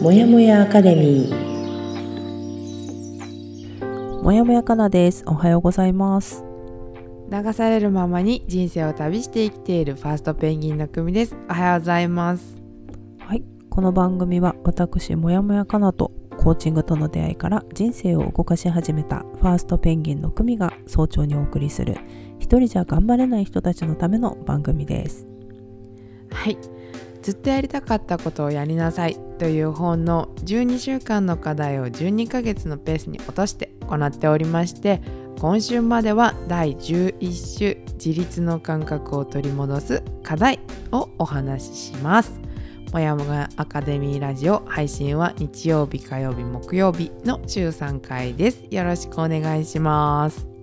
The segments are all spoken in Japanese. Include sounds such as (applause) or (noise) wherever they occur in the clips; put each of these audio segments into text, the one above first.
もやもやアカデミー。もやもやかなです。おはようございます。流されるままに人生を旅して生きているファーストペンギンの組です。おはようございます。はい。この番組は私もやもやかなとコーチングとの出会いから人生を動かし始めたファーストペンギンの組が早朝にお送りする一人じゃ頑張れない人たちのための番組です。はい。ずっとやりたかったことをやりなさいという本の12週間の課題を12ヶ月のペースに落として行っておりまして今週までは第11週自立の感覚を取り戻す課題をお話しします。もやもやアカデミーラジオ配信は日曜日火曜日木曜日の週3回です。よろしくお願いします。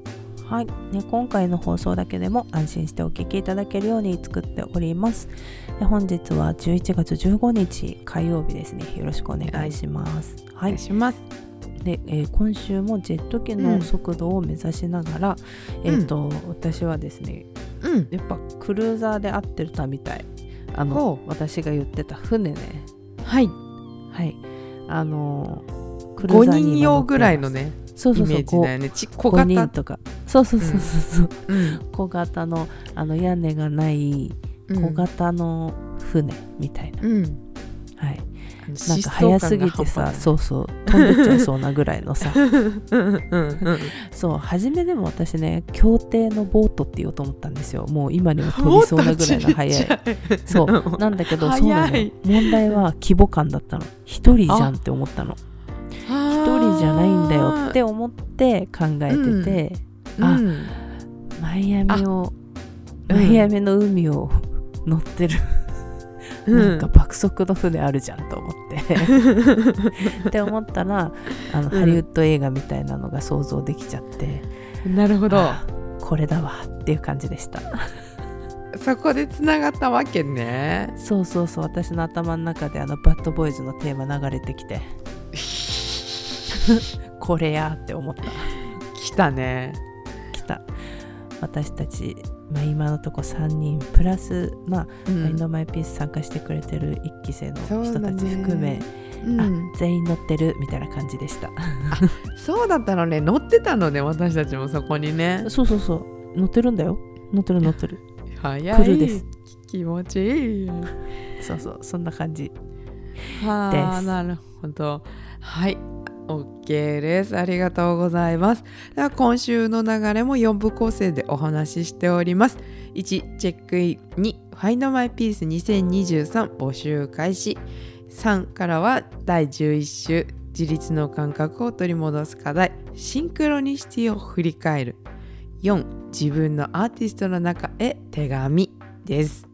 はい、ね、今回の放送だけでも安心してお聞きいただけるように作っております。で本日は11月15日火曜日ですね。よろしくお願いします。お願いします、で、えー今週もジェット機の速度を目指しながら、えっ、と私はですねうん。やっぱクルーザーで合ってたみたいあのほ私が言ってた船ね。はい。はい。あのークルー5ザーに人用ぐらいのねねそうそうそうイメージだよね。ち小5人型とかそうそうそうそうそう、うん。小型のあの屋根がない小型の船みたいな、うん。はい。なん疾か早すぎてさそうそう飛んでっちゃいそうなぐらいのさ。そう初めでも私ね協定のボートって言おうと思ったんですよ。もう今にも飛びそうなぐらいの速い。そう。なんだけどそうなの問題は規模感だったの。一人じゃんって思ったの一一人じゃないんだよって思って考えてて、あうん。マイアミをうん。マイアミの海を (laughs) 乗ってる、うん。なんか爆速の船あるじゃんと思って。(laughs) って思ったらあの、うん。ハリウッド映画みたいなのが想像できちゃって。なるほど。あこれだわっていう感じでした。(laughs) そこでつながったわけね。そうそうそう。私の頭の中であのバッドボーイズのテーマ流れてきて。これやって思った。来たね私たち、まあ、今のとこ3人プラスまあ、うん。マインドマイピース参加してくれてる1期生の人たち含め、うん。あ全員乗ってるみたいな感じでした。(laughs) そうだったのね。乗ってたのね私たちもそこにね。そうそうそう。乗ってるんだよ。乗ってる乗ってる。早い。です。気持ちいい。そうそうそんな感じはです。あなるほど。はい OK です。ありがとうございます。では今週の流れも4部構成でお話ししております。1チェックイン。2ファインドマイピース2023募集開始。3からは第11週自立の感覚を取り戻す課題。シンクロニシティを振り返る。4自分のアーティストの中へ手紙です。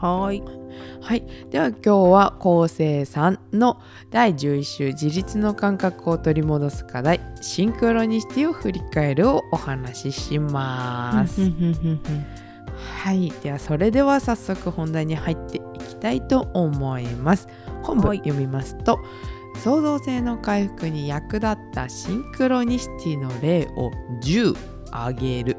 はい。はい、では今日は構成3の第11週自立の感覚を取り戻す課題シンクロニシティを振り返るをお話しします。はい、ではそれでは早速本題に入っていきたいと思います。本文はい。読みますと、創造性の回復に役立ったシンクロニシティの例を10挙げる。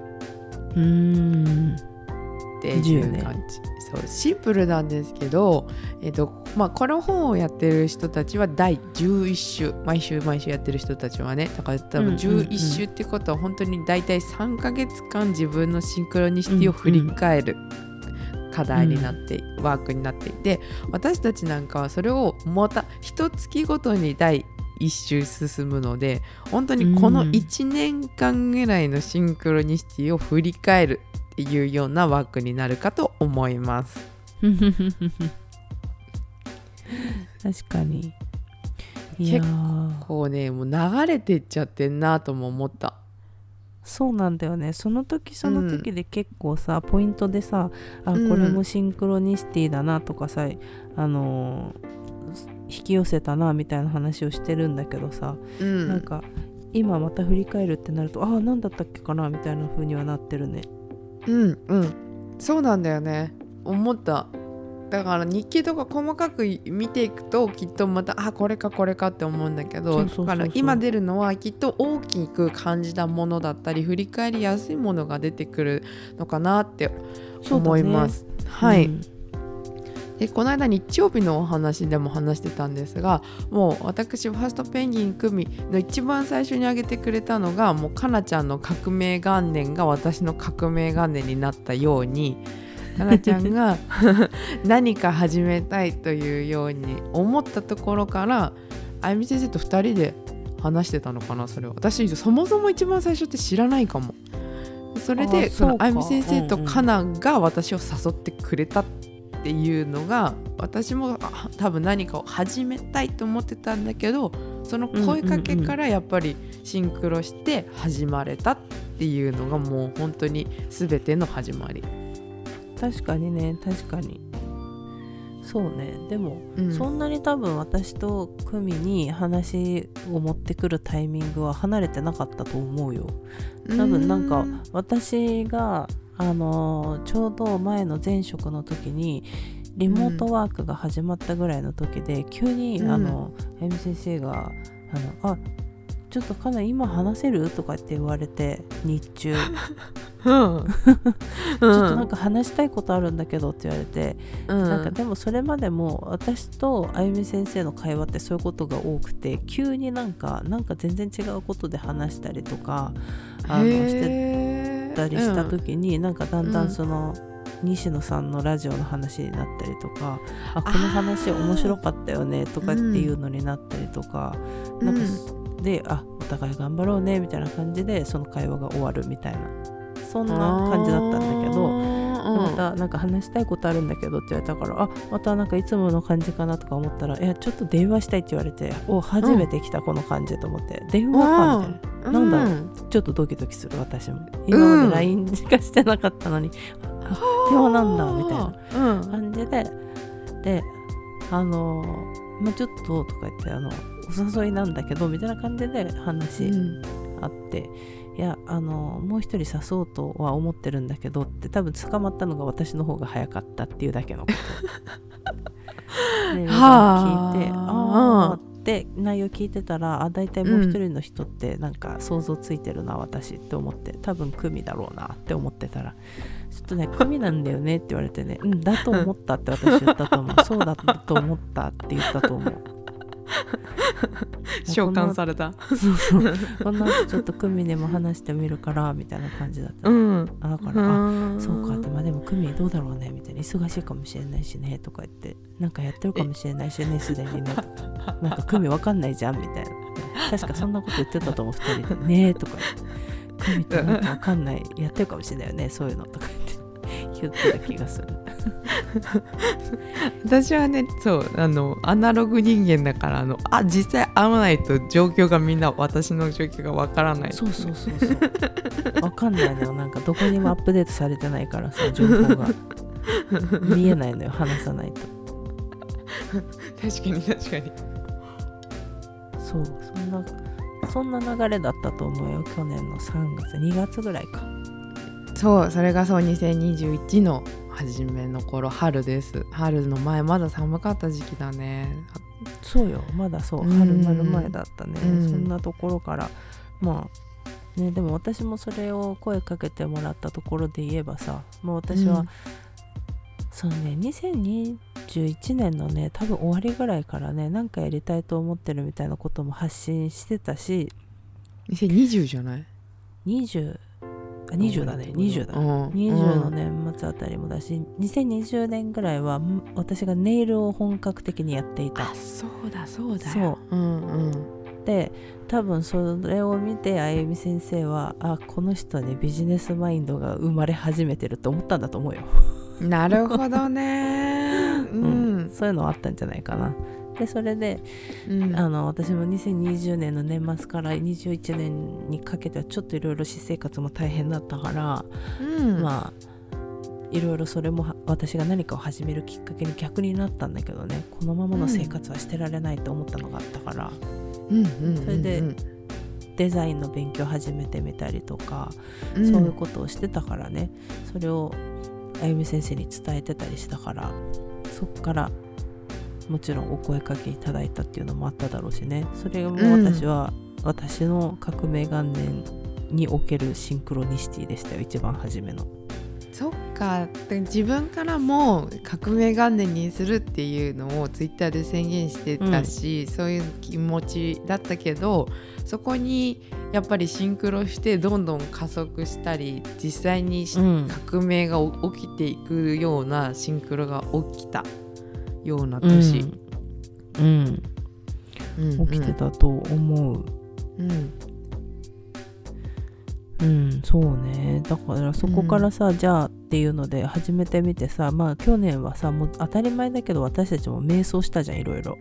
うーん。っていう感じ、そうシンプルなんですけど、えっとまあ、この本をやってる人たちは第11週毎週毎週やってる人たちはねだから多分うんうんうん11週ってことは本当に大体3ヶ月間自分のシンクロニシティを振り返る課題になって、ワークになっていて私たちなんかはそれをまた一月ごとに第一周進むので本当にこのうん。1年間ぐらいのシンクロニシティを振り返るっていうようなワークになるかと思います。(laughs) 確かに。いやー。こうねもう流れてっちゃってんなとも思った。そうなんだよね。その時その時で結構さ、ポイントでさあこうん。れもシンクロニシティだなとかさ、あのー引き寄せたなみたいな話をしてるんだけどさ、うん、なんか今また振り返るってなるとああ何だったっけかなみたいな風にはなってるねうんうん。そうなんだよね。思った。だから日記とか細かく見ていくときっとまたあこれかこれかって思うんだけどだから今出るのはきっと大きく感じたものだったり振り返りやすいものが出てくるのかなって思います。はい、うんでこの間日曜日のお話でも話してたんですがもう私ファーストペンギン組の一番最初に挙げてくれたのがもうかなちゃんの革命元年が私の革命元年になったようにかなちゃんが (laughs) 何か始めたいというように思ったところからあゆみ先生と2人で話してたのかなそれは。私そもそも一番最初って知らないかも。それであゆみ先生とかなが私を誘ってくれたっていうのが私もあ多分何かを始めたいと思ってたんだけどその声かけからやっぱりシンクロして始まれたっていうのがもう本当に全ての始まり。確かにね確かに。そうね。でも、うん。そんなに多分私と久美に話を持ってくるタイミングは離れてなかったと思うよ。多分なんか私があのーちょうど前の前職の時にリモートワークが始まったぐらいの時で、急に、うん。あのあゆみ先生が「あのあちょっとかなり今話せる?」とかって言われて日中。うん、(laughs) うん、ちょっとなんか話したいことあるんだけどって言われて、うん。なんかでもそれまでも私とあゆみ先生の会話ってそういうことが多くて急になんかなんか全然違うことで話したりとかあのしてへーたりした時に、なんかだんだうん。んその、西野さんのラジオの話になったりとかあこの話面白かったよねとかっていうのになったりとか、うん。なんかであお互い頑張ろうねみたいな感じでその会話が終わるみたいな。そんな感じだったんだけど。またなんか話したいことあるんだけどって言われたからあまたなんかいつもの感じかなとか思ったらいやちょっと電話したいって言われてお初めて来たこの感じと思って、電話かみたいな。なんだろう。ちょっとドキドキする私も。今まで LINE しかしてなかったのに、あ電話なんだみたいな感じで。であのーまあ、ちょっととか言ってあのお誘いなんだけどみたいな感じで話あって、いやあのもう一人誘おうとは思ってるんだけどって多分捕まったのが私の方が早かったっていうだけのこと。で (laughs) はあ聞いてあ。あって内容聞いてたらあ大体もう一人の人ってなんか想像ついてるな、私って思って多分組だろうなって思ってたらちょっとね組なんだよねって言われてねうんだと思ったって私言ったと思う。そうだと思ったって言ったと思う (laughs) 召喚された。そうそう。こんな後ちょっと組にも話してみるからみたいな感じだった、ん。あだから、あそうか。ってまあでも組どうだろうねみたいな。忙しいかもしれないしねとか言ってなんかやってるかもしれないしねすでにね。(laughs) なんか組わかんないじゃんみたいな。確かそんなこと言ってたと思う2人で。ねとか言って。組ってなんかわかんない。やってるかもしれないよねそういうのとか。言って言ってた気がする。(laughs) 私はねそうあのアナログ人間だからあのあ実際会わないと状況がみんな私の状況がわからない。そうそうそうそう。わかんないのよ。なんかどこにもアップデートされてないからさ情報が。見えないのよ話さないと。(laughs) 確かに確かに。そうそんなそんな流れだったと思うよ。去年の3月2月ぐらいかそうそれがそう2021の初めの頃春です。春の前まだ寒かった時期だね。そうよまだそう。うん。春まる前だったね、うん。そんなところから。まあねでも私もそれを声かけてもらったところで言えばさもう私は、うん。そのね2021年のね多分終わりぐらいからねなんかやりたいと思ってるみたいなことも発信してたし。2020じゃない？20あ20だね。20だ、うん。20の年末あたりもだし2020年ぐらいはん私がネイルを本格的にやっていた。あそうだそうだ。そう。ようんうん。で多分それを見てあゆみ先生はあこの人にビジネスマインドが生まれ始めてると思ったんだと思うよ、なるほどね。うん、そういうのはあったんじゃないかなでそれでうん。あの私も2020年の年末から21年にかけてはちょっといろいろ私生活も大変だったから、うん。まあいろいろそれもは私が何かを始めるきっかけに逆になったんだけどねこのままの生活はしてられないと思ったのがあったから、それでデザインの勉強始めてみたりとか、うん。そういうことをしてたからね。それをあゆみ先生に伝えてたりしたからそっからもちろんお声かけいただいたっていうのもあっただろうしね。それも私は、私の革命元年におけるシンクロニシティでしたよ一番初めの。そっか。で自分からも革命元年にするっていうのをツイッターで宣言してたし、そういう気持ちだったけどそこにやっぱりシンクロしてどんどん加速したり実際に革命が起きていくようなシンクロが起きたような年、うん、うん。うん、起きてたと思う。うん。うん、そうねだからそこからさ、じゃあっていうので始めてみてさまあ去年はさもう当たり前だけど私たちも瞑想したじゃん。いろいろ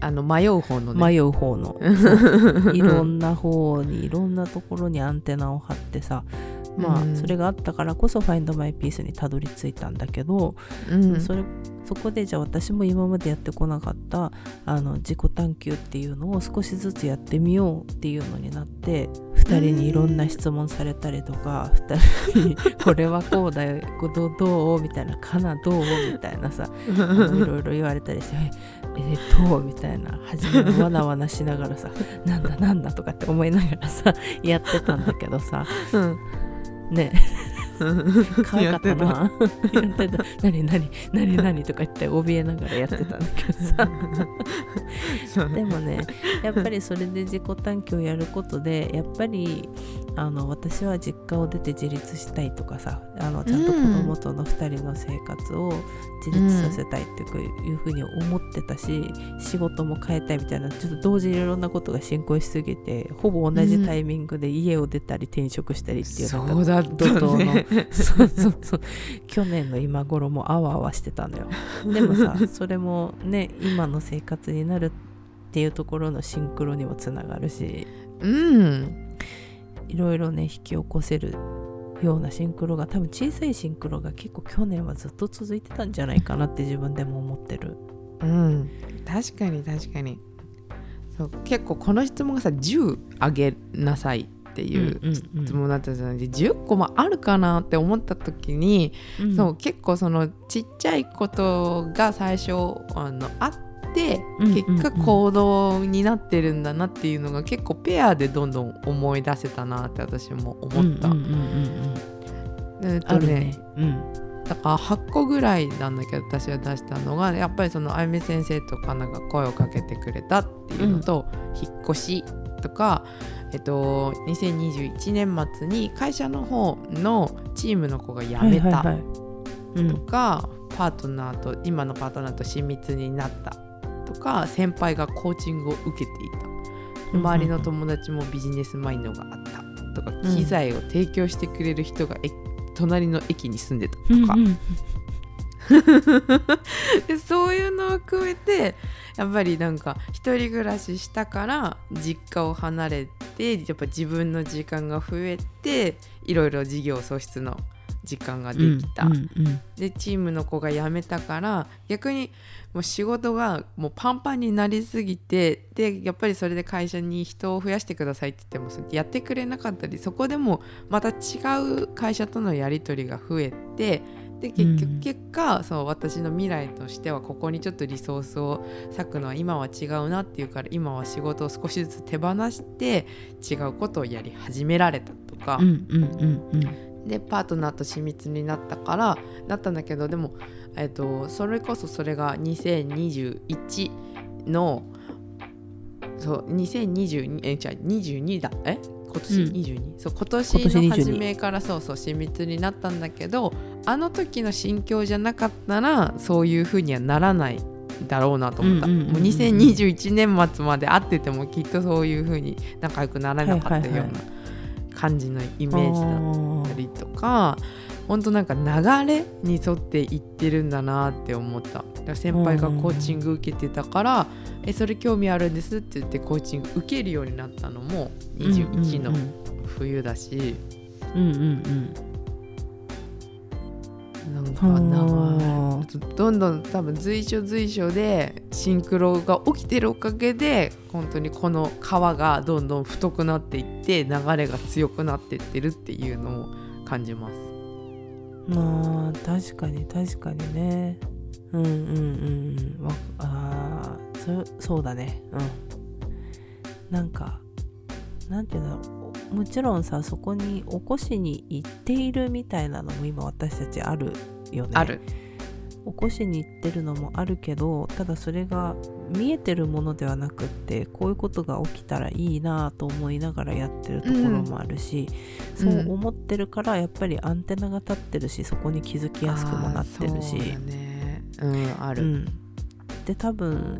あの迷う方のね迷う方のいろん。な方にいろん。なところにアンテナを張ってさまあ、うんそれがあったからこそ「Find My Peace」にたどり着いたんだけど、うんそれそこでじゃあ私も今までやってこなかったあの自己探求っていうのを少しずつやってみようっていうのになって2人にいろんな質問されたりとか2人に「これはこうだよこどどう?」みたいな「かなどう?」みたいなさいろいろ言われたりして「ええっと」みたいな初めはわなわなしながらさ「なんだなんだ」とかって思いながらさやってたんだけどさうんね。可愛かった。なやってた。何何何何とか言って怯えながらやってたんだけどさ。(laughs) でもねやっぱりそれで自己探求をやることでやっぱりあの私は実家を出て自立したいとかさあのちゃんと子供との2人の生活を自立させたいっていうふうに思ってたし、仕事も変えたいみたいなちょっと同時にいろんなことが進行しすぎてほぼ同じタイミングで家を出たり転職したりっていううだった怒涛のねそうそうそう。去年の今頃もあわあわしてたのよ。でもさ (laughs) それもね今の生活になるっていうところのシンクロにもつながるし。うんいろいろね引き起こせるようなシンクロが多分小さいシンクロが結構去年はずっと続いてたんじゃないかなって自分でも思ってる。うん。確かに確かに。そう結構この質問がさ10あげなさいっていう質問だったじゃないで10個もあるかなって思った時に、うん。そう結構そのちっちゃいことが最初あのあってうん結果行動になってるんだなっていうのが結構ペアでどんどん思い出せたなって私も思った。うんうんうんうんうん。えっとねね。うん。だから8個ぐらいなんだけど私が出したのがやっぱりそのあゆみ先生とかなんか声をかけてくれたっていうのと、引っ越しとか、えっと、2021年末に会社の方のチームの子が辞めたとか、パートナーと今のパートナーと親密になったとか先輩がコーチングを受けていた。周りの友達もビジネスマインドがあった。とか、うん。機材を提供してくれる人がえ隣の駅に住んでたとか、うんうん。(laughs) でそういうのを含めてやっぱりなんか一人暮らししたから実家を離れてやっぱ自分の時間が増えていろいろ事業創出の時間ができた、うんうんでチームの子が辞めたから逆にもう仕事がもうパンパンになりすぎてでやっぱりそれで会社に人を増やしてくださいって言ってもやってくれなかったりそこでもまた違う会社とのやり取りが増えてで結局、うん。結果そう私の未来としてはここにちょっとリソースを割くのは今は違うなっていうから今は仕事を少しずつ手放して違うことをやり始められたとか。でパートナーと親密になったからなったんだけどでも、えっとそれこそそれが2021のそう2022えじゃあ22だ。え？今年？うん。22、そう今年今年22の初めからそうそう親密になったんだけどあの時の心境じゃなかったらそういう風にはならないだろうなと思った、うんうんうんうんもう2021年末まで会っててもきっとそういう風に仲良くならなかったようはいはいはな感じのイメージだったあったりとか本当なんか流れに沿っていってるんだなって思った。だから先輩がコーチング受けてたから「えそれ興味あるんです」って言ってコーチング受けるようになったのも21の冬だし、うんうんうん。なんかどんどん多分随所随所でシンクロが起きてるおかげで本当にこの川がどんどん太くなっていって流れが強くなっていってるっていうのを感じます。まあ確かに確かにね。うんうんうんうん。わあーそそうだね。うん。なんかなんていうんだろう。もちろんさそこに起こしに行っているみたいなのも今私たちあるよね。ある。起こしに行ってるのもあるけどただそれが見えてるものではなくってこういうことが起きたらいいなと思いながらやってるところもあるし、うん。そう思ってるからやっぱりアンテナが立ってるしそこに気づきやすくもなってるし。うだね。うんある、うん、で多分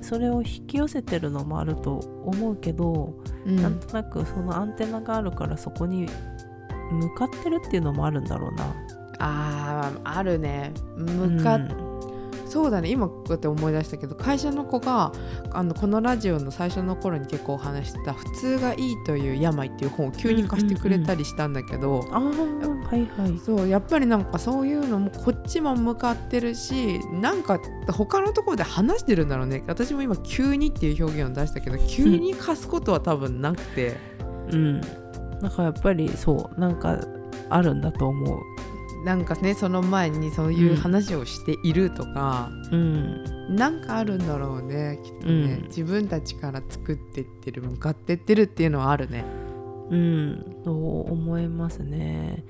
それを引き寄せてるのもあると思うけど、うん。なんとなくそのアンテナがあるからそこに向かってるっていうのもあるんだろうな。あーあるね。向かっ、うんそうだね今こうやって思い出したけど会社の子があのこのラジオの最初の頃に結構お話ししてた「普通がいいという病」っていう本を急に貸してくれたりしたんだけど、ああはいはい。そうやっぱりなんかそういうのもこっちも向かってるしなんか他のところで話してるんだろうね私も今「急に」っていう表現を出したけど急に貸すことは多分なくて、うん。なんかやっぱりそうなんかあるんだと思う。なんかねその前にそういう話をしているとか、うん。なんかあるんだろうねきっとね、うん自分たちから作ってってる向かってってるっていうのはあるね。うん。そう思いますね。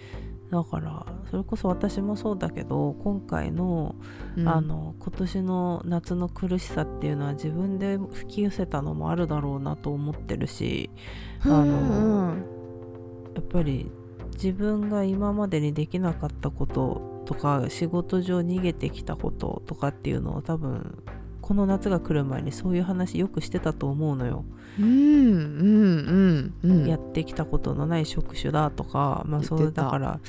だからそれこそ私もそうだけど今回のうんあの今年の夏の苦しさっていうのは自分で吹き寄せたのもあるだろうなと思ってるしあのうんやっぱり自分が今までにできなかったこととか仕事上逃げてきたこととかっていうのを多分この夏が来る前にそういう話よくしてたと思うのよ、うんうんうんうん。やってきたことのない職種だとかまあそ言ってた。れだから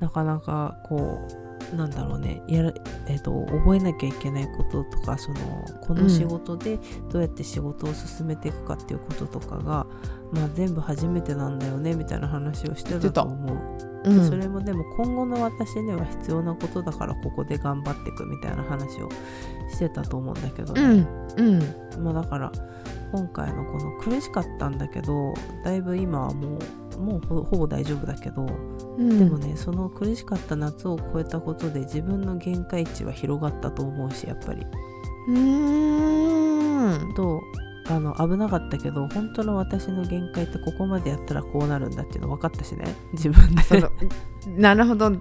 なかなかこうなんだろうね。やる、えー、と覚えなきゃいけないこととかそのこの仕事でどうやって仕事を進めていくかっていうこととかが、まあ、全部初めてなんだよねみたいな話をしてたと思う。うん。それもでも今後の私には必要なことだからここで頑張っていくみたいな話をしてたと思うんだけどうね、んうん。まあだから今回のこの苦しかったんだけどだいぶ今はもうもうほほぼ大丈夫だけど、うん。でもねその苦しかった夏を超えたことで自分の限界値は広がったと思うしやっぱり。うーん。とあの危なかったけど本当の私の限界ってここまでやったらこうなるんだっていうの分かったしね。自分で。なるほど。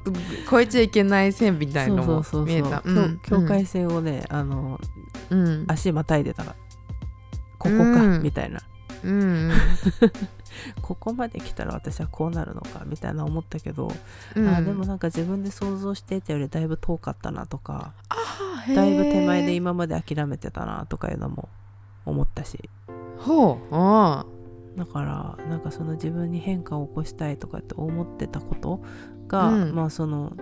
超えちゃいけない線みたいのも見えた。そう境界線をね、あのうん。足またいでたからここか、うん。みたいな。うんうん (laughs) ここまで来たら私はこうなるのかみたいな思ったけど、うん。あーでもなんか自分で想像していたよりだいぶ遠かったなとかだいぶ手前で今まで諦めてたなとかいうのも思ったし。ほう。あだからなんかその自分に変化を起こしたいとかって思ってたことが、うん。まあその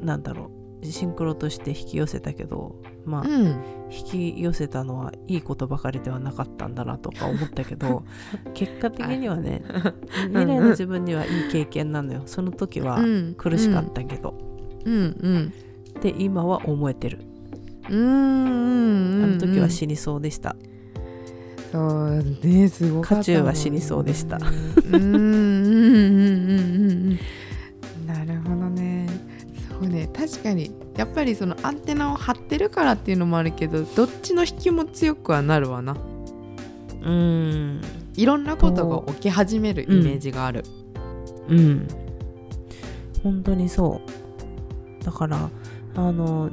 なんだろうシンクロとして引き寄せたけどまあ、ーうん。引き寄せたのはいいことばかりではなかったんだなとか思ったけど (laughs) 結果的にはね未来の自分にはいい経験なのよ。その時はうん。苦しかったけど、うん。うん。で今は思えてる。うん。うん。あの時は死にそうでした、そうねすごかったね渦中は死にそうでした。うん確かに。やっぱりそのアンテナを張ってるからっていうのもあるけどどっちの引きも強くはなるわな。うん。いろんなことが起き始めるイメージがある。うん。本当にそう。だからあの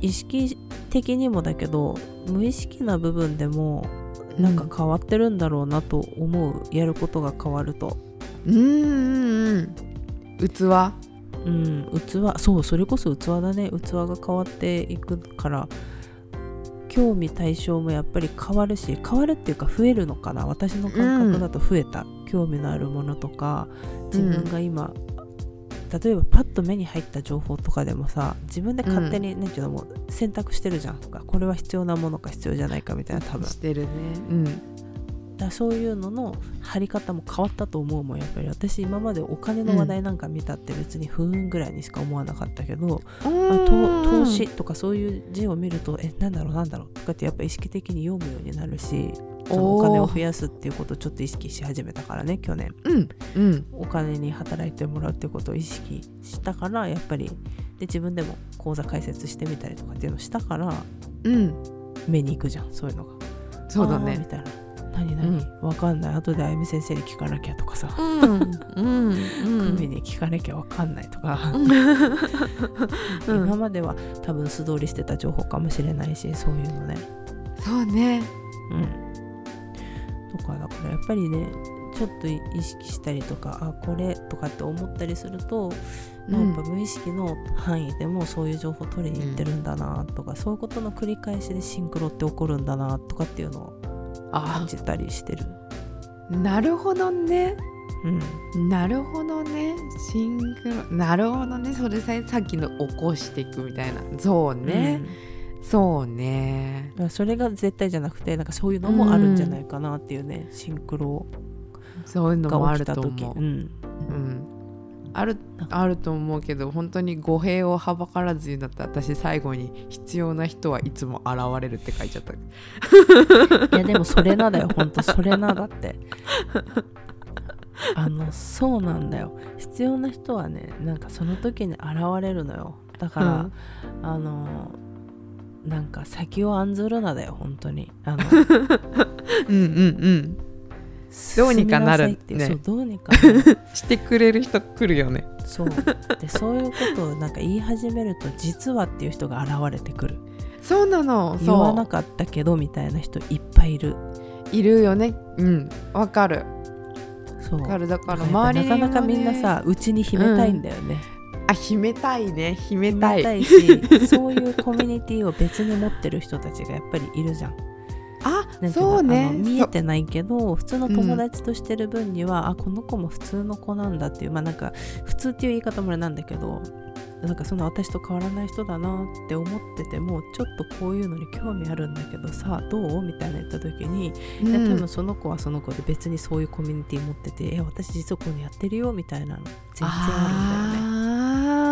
意識的にもだけど無意識な部分でもなんか変わってるんだろうなと思う、やることが変わると。うんうんうん。器うん器そうそれこそ器だね。器が変わっていくから興味対象もやっぱり変わるし変わるっていうか増えるのかな。私の感覚だと増えた、興味のあるものとか自分が今、例えばパッと目に入った情報とかでもさ自分で勝手に、なんていうのもう選択してるじゃん。これは必要なものか必要じゃないかみたいな多分。してるね。うんらそういうのの貼り方も変わったと思うもんやっぱり。私今までお金の話題なんか見たって別に不運ぐらいにしか思わなかったけど、あと投資とかそういう字を見るとえなんだろうなんだろうとかってやっぱ意識的に読むようになるしそのお金を増やすっていうことをちょっと意識し始めたからね去年。うんうん。お金に働いてもらうってことを意識したからやっぱりで自分でも口座開設してみたりとかっていうのをしたからうん。目に行くじゃんそういうのが。そうだあーみねたいな何何、わかんない。後であゆみ先生に聞かなきゃとかさ、うん。に聞かなきゃわかんないとか、うん。今までは多分素通りしてた情報かもしれないしそういうのね。そうね。うん。とかだからやっぱりねちょっと意識したりとかあこれとかって思ったりすると、まあやっぱ無意識の範囲でもそういう情報取りに行ってるんだなとか、そういうことの繰り返しでシンクロって起こるんだなとかっていうのを感あじたりしてる。なるほどね。うん。なるほどね。シンクロなるほどね。それささっきの起こしていくみたいな。そうね、そうね。だからそれが絶対じゃなくてなんかそういうのもあるんじゃないかなっていうね、シンクロそういうのもあると思う、時。うん、うん、あるあると思うけど本当に語弊をはばからずにだったら私最後に「必要な人はいつも現れる」って書いちゃった。いやでもそれなだよ。ほんとそれなだって。あのそうなんだよ。必要な人はねなんかその時に現れるのよ。だから、あのなんか先を案ずるなだよ本当に。あの。(laughs) うんうんうんどうにかなるってね。そうどうにかしてくれる人来るよね。そう。でそういうことをなんか言い始めると実はっていう人が現れてくる。そうなの。言わそなかったけどみたいな人いっぱいいる。う。いるよね。うん。わかる。そう。わかる。だからなんか周りね。なかなかみんなさうちに秘めたいんだよね、あ秘めたいね。秘め秘たい。めたいしそういうコミュニティを別に持ってる人たちがやっぱりいるじゃん。あそうね。見えてないけど普通の友達としてる分には、あこの子も普通の子なんだっていうまあなんか普通っていう言い方もあれなんだけどなんかそんな私と変わらない人だなって思っててもちょっとこういうのに興味あるんだけどさどう？みたいな言った時に、そううん多分その子はその子で別にそういうコミュニティ持ってて「え私実はこういうのやってるよ」みたいなの全然あるんだよね。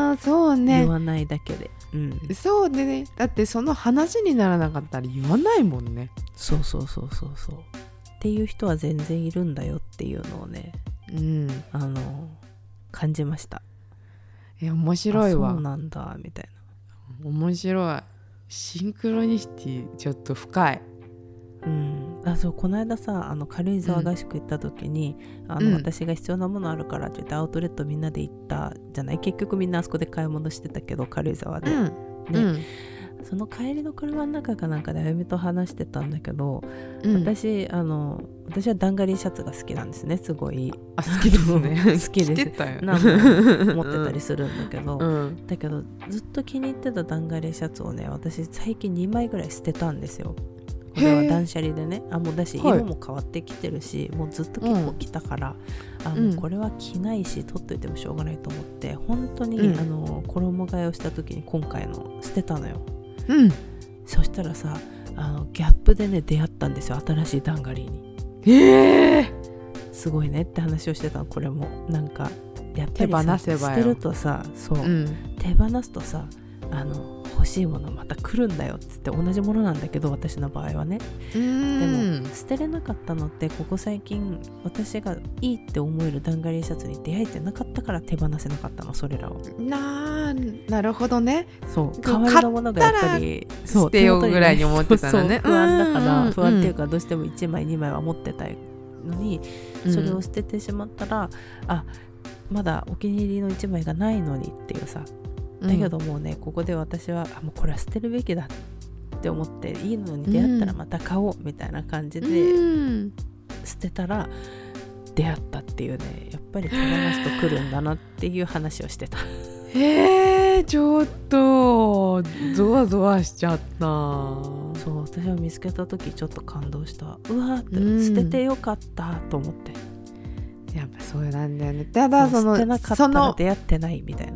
ああそうね。言わないだけで、うん、そうね。だってその話にならなかったら言わないもんね。そうそうそうそうそう。っていう人は全然いるんだよっていうのをねうん。あの感じました。いや面白いあわそうなんだみたい面白い。シンクロニシティちょっと深い。なうん。あそうこの間さあの軽井沢合宿行った時に、あのうん。私が必要なものあるからって言ってアウトレットみんなで行ったじゃない結局みんなあそこで買い物してたけど軽井沢で、その帰りの車の中かなんかであゆみと話してたんだけど、うん。私あの私はダンガリーシャツが好きなんですねすごい。あ好きですね。(laughs) 好きです。持ってたりするんだけど、うん。だけどずっと気に入ってたダンガリーシャツをね私最近2枚ぐらい捨てたんですよこれは断捨離でね。あもうだしはい。色も変わってきてるし、もうずっと結構着たから、あうん。もうこれは着ないし取っといてもしょうがないと思って本当に、うん。あの衣替えをした時に今回の捨てたのよ。うん。そしたらさあのギャップでね出会ったんですよ新しいダンガリーに。ええすごいねって話をしてたのこれも。なんかやっぱりさ手放せばよ。捨てるとさそう、うん。手放すとさあの欲しいものまた来るんだよっつって同じものなんだけど私の場合はね。うでんも捨てれなかったのってここ最近私がいいって思えるダンガリーシャツに出会えてなかったから手放せなかったのそれらを。なーなるほどね。そう。代わりのものがやっぱりそう捨てようぐらいに思ってたのね。そう不安だから、うん。不安っていうかどうしても1枚2枚は持ってたいのに、うん。それを捨ててしまったらあまだお気に入りの1枚がないのにっていうさだけどもうねここで私はあもうこれは捨てるべきだって思っていいのに出会ったらまた買おうみたいな感じうでん。捨てたら出会ったっていうねやっぱり手放すと来るんだなっていう話をしてた。えー、ちょっとゾワゾワしちゃった。そう私は見つけた時ちょっと感動した。うわーって、うん。捨ててよかったと思って。やっぱそうなんだよね。ただそ捨てなのかったら出会ってないみたいな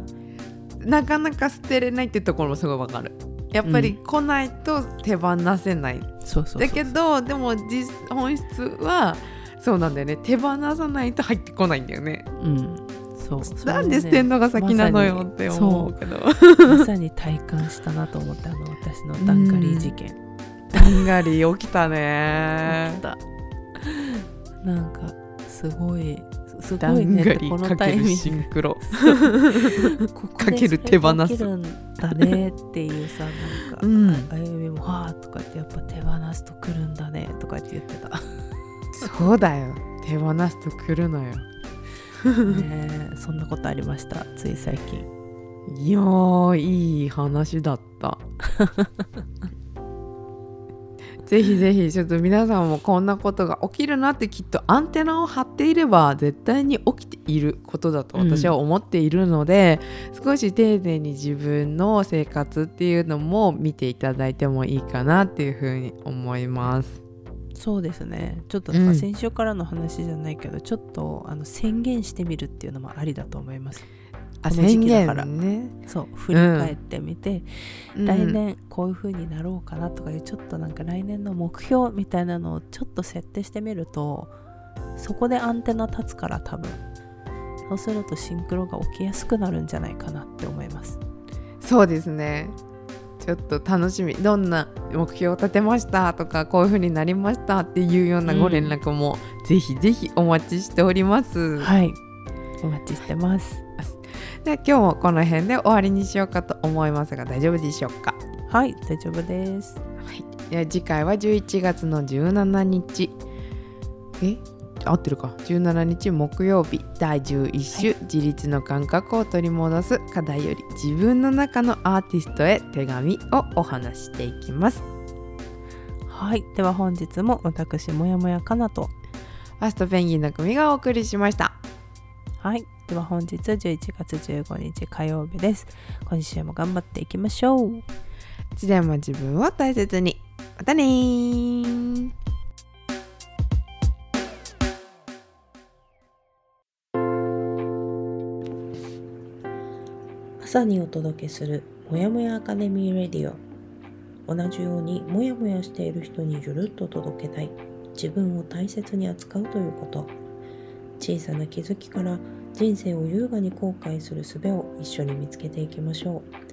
なかなか捨てれないってところもすごいわかる。やっぱり来ないと手放せない、そうそうそう。だけどでも実本質はそうなんだよね。手放さないと入ってこないんだよね。うん。そう。なんで捨てんのが先なのよって思うけど、まさに (laughs) 体感したなと思ってあの私のダンカリー事件。ダンガリ起きたね。(laughs) だなんかすごいすダごいねこのかけるタイミング。シンクロ。(laughs) かける手放すだねっていうさなんか、うん。ああゆみも「はあ」とかってやっぱ手放すと来るんだねとかって言ってた。そうだよ。手放すと来るのよ。(laughs) ねえそんなことありました？つい最近。いやーいい話だった (laughs) ぜひぜひちょっと皆さんもこんなことが起きるなってきっとアンテナを張っていれば絶対に起きていることだと私は思っているので、少し丁寧に自分の生活っていうのも見ていただいてもいいかなっていうふうに思います。そうですね。ちょっと先週からの話じゃないけど、ちょっとあの宣言してみるっていうのもありだと思います。あこの時だから。言ね。そう振り返ってみて、うん。来年こういう風になろうかなとかいうちょっとなんか来年の目標みたいなのをちょっと設定してみるとそこでアンテナ立つから多分そうするとシンクロが起きやすくなるんじゃないかなって思います。そうですね。ちょっと楽しみ。どんな目標を立てましたとかこういう風になりましたっていうようなご連絡も、ぜひぜひお待ちしております。はい。お待ちしてますでは今日もこの辺で終わりにしようかと思いますが大丈夫でしょうか？はい大丈夫です。はい、では次回は11月の17日。え？合ってるか。17日木曜日。第11種、自立の感覚を取り戻す課題より自分の中のアーティストへ手紙をお話ししていきます。はい。では本日も私もやもやかなと。ファーストペンギンの組がお送りしました。はいでは本日11月15日火曜日です。今週も頑張っていきましょう。いつでも自分を大切に。またねー。朝にお届けするもやもやアカデミーレディオ。同じようにもやもやしている人にゆるっと届けたい。自分を大切に扱うということ。小さな気づきから人生を優雅に後悔する術を一緒に見つけていきましょう。